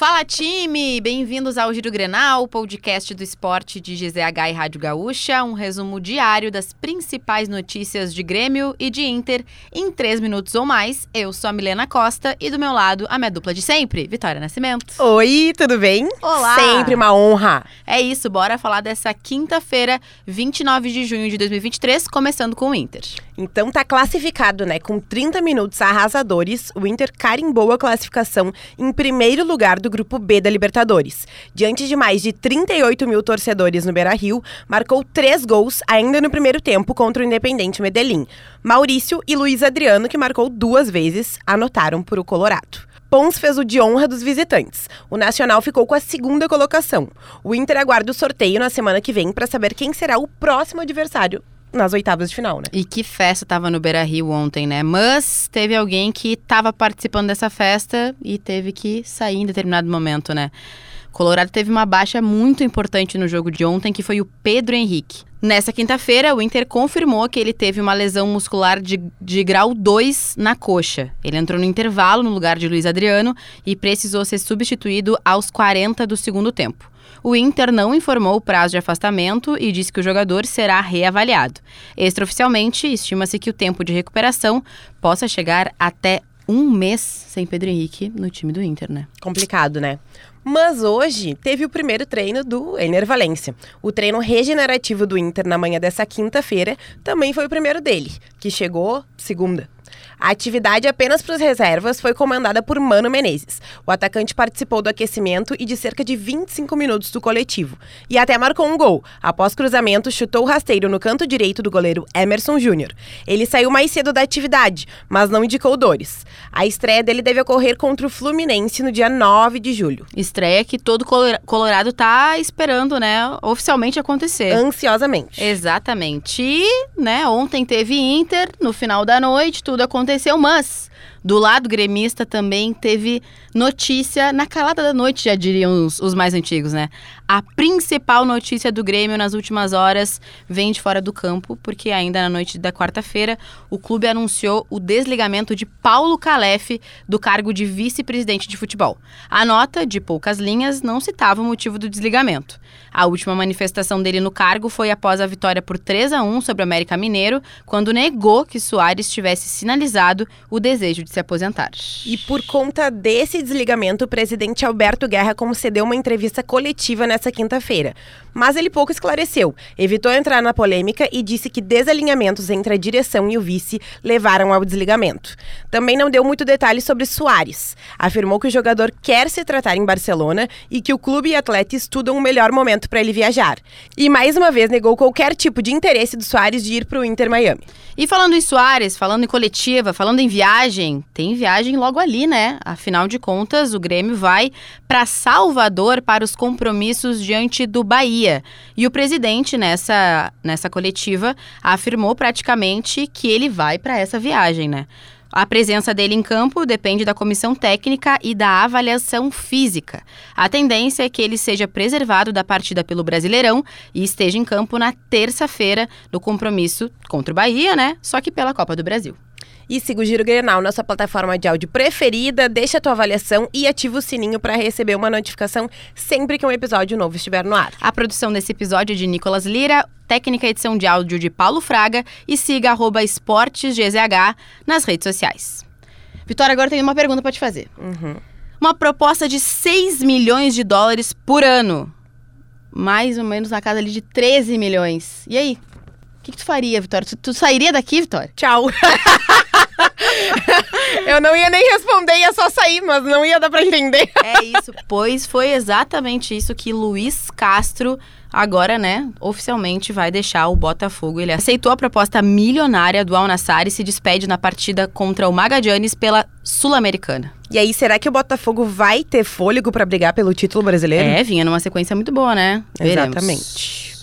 Fala time! Bem-vindos ao Giro Grenal, podcast do esporte de GZH e Rádio Gaúcha, um resumo diário das principais notícias de Grêmio e de Inter em três minutos ou mais. Eu sou a Milena Costa e do meu lado a minha dupla de sempre, Vitória Nascimento. Oi, tudo bem? Olá! Sempre uma honra. É isso, bora falar dessa quinta-feira, 29 de junho de 2023, começando com o Inter. Então tá classificado, né? Com 30 minutos arrasadores, o Inter carimbou a classificação em primeiro lugar do grupo B da Libertadores. Diante de mais de 38 mil torcedores no Beira-Rio, marcou três gols ainda no primeiro tempo contra o Independente Medellín. Maurício e Luiz Adriano, que marcou duas vezes, anotaram por o Colorado. Pons fez o de honra dos visitantes. O Nacional ficou com a segunda colocação. O Inter aguarda o sorteio na semana que vem para saber quem será o próximo adversário nas oitavas de final, né? E que festa tava no Beira Rio ontem, né? Mas teve alguém que tava participando dessa festa e teve que sair em determinado momento, né? Colorado teve uma baixa muito importante no jogo de ontem, que foi o Pedro Henrique. Nessa quinta-feira, o Inter confirmou que ele teve uma lesão muscular de, de grau 2 na coxa. Ele entrou no intervalo no lugar de Luiz Adriano e precisou ser substituído aos 40 do segundo tempo. O Inter não informou o prazo de afastamento e disse que o jogador será reavaliado. Extraoficialmente, estima-se que o tempo de recuperação possa chegar até um mês sem Pedro Henrique no time do Inter, né? Complicado, né? Mas hoje teve o primeiro treino do Ener Valência. O treino regenerativo do Inter na manhã dessa quinta-feira também foi o primeiro dele, que chegou segunda. A atividade apenas para os reservas foi comandada por Mano Menezes. O atacante participou do aquecimento e de cerca de 25 minutos do coletivo. E até marcou um gol. Após cruzamento, chutou o rasteiro no canto direito do goleiro Emerson Júnior. Ele saiu mais cedo da atividade, mas não indicou dores. A estreia dele deve ocorrer contra o Fluminense no dia 9 de julho. Estreia que todo Colorado tá esperando, né, oficialmente acontecer. Ansiosamente. Exatamente. E, né, ontem teve Inter, no final da noite, tudo aconteceu, mas do lado gremista também teve notícia na calada da noite, já diriam os, os, mais antigos, né? A principal notícia do Grêmio nas últimas horas vem de fora do campo, porque ainda na noite da quarta-feira o clube anunciou o desligamento de Paulo Calef do cargo de vice-presidente de futebol. A nota, de poucas linhas, não citava o motivo do desligamento. A última manifestação dele no cargo foi após a vitória por 3 a 1 sobre o América Mineiro, quando negou que Soares tivesse sinalizado o desejo de se aposentar. E por conta desse desligamento, o presidente Alberto Guerra concedeu uma entrevista coletiva nessa quinta-feira. Mas ele pouco esclareceu, evitou entrar na polêmica e disse que desalinhamentos entre a direção e o vice levaram ao desligamento. Também não deu muito detalhe sobre Soares. Afirmou que o jogador quer se tratar em Barcelona e que o clube e atleta estudam o melhor momento para ele viajar. E mais uma vez negou qualquer tipo de interesse do Soares de ir para o Inter Miami. E falando em Soares, falando em coletiva, falando em viagem, tem viagem logo ali, né? Afinal de contas, o Grêmio vai para Salvador para os compromissos diante do Bahia. E o presidente, nessa, nessa coletiva, afirmou praticamente que ele vai para essa viagem, né? A presença dele em campo depende da comissão técnica e da avaliação física. A tendência é que ele seja preservado da partida pelo Brasileirão e esteja em campo na terça-feira no compromisso contra o Bahia, né? Só que pela Copa do Brasil. E siga o Giro Grenal na sua plataforma de áudio preferida, deixa a tua avaliação e ativa o sininho para receber uma notificação sempre que um episódio novo estiver no ar. A produção desse episódio é de Nicolas Lira, técnica edição de áudio de Paulo Fraga e siga arroba esportesgzh nas redes sociais. Vitória, agora tem uma pergunta para te fazer. Uhum. Uma proposta de 6 milhões de dólares por ano. Mais ou menos na casa ali de 13 milhões. E aí? O que, que tu faria, Vitória? Tu, tu sairia daqui, Vitória? Tchau. Eu não ia nem responder, ia só sair, mas não ia dar pra entender. É isso, pois foi exatamente isso que Luiz Castro agora, né, oficialmente vai deixar o Botafogo. Ele aceitou a proposta milionária do Al Nassr e se despede na partida contra o Magallanes pela Sul-Americana. E aí, será que o Botafogo vai ter fôlego para brigar pelo título brasileiro? É, vinha numa sequência muito boa, né? Veremos. Exatamente.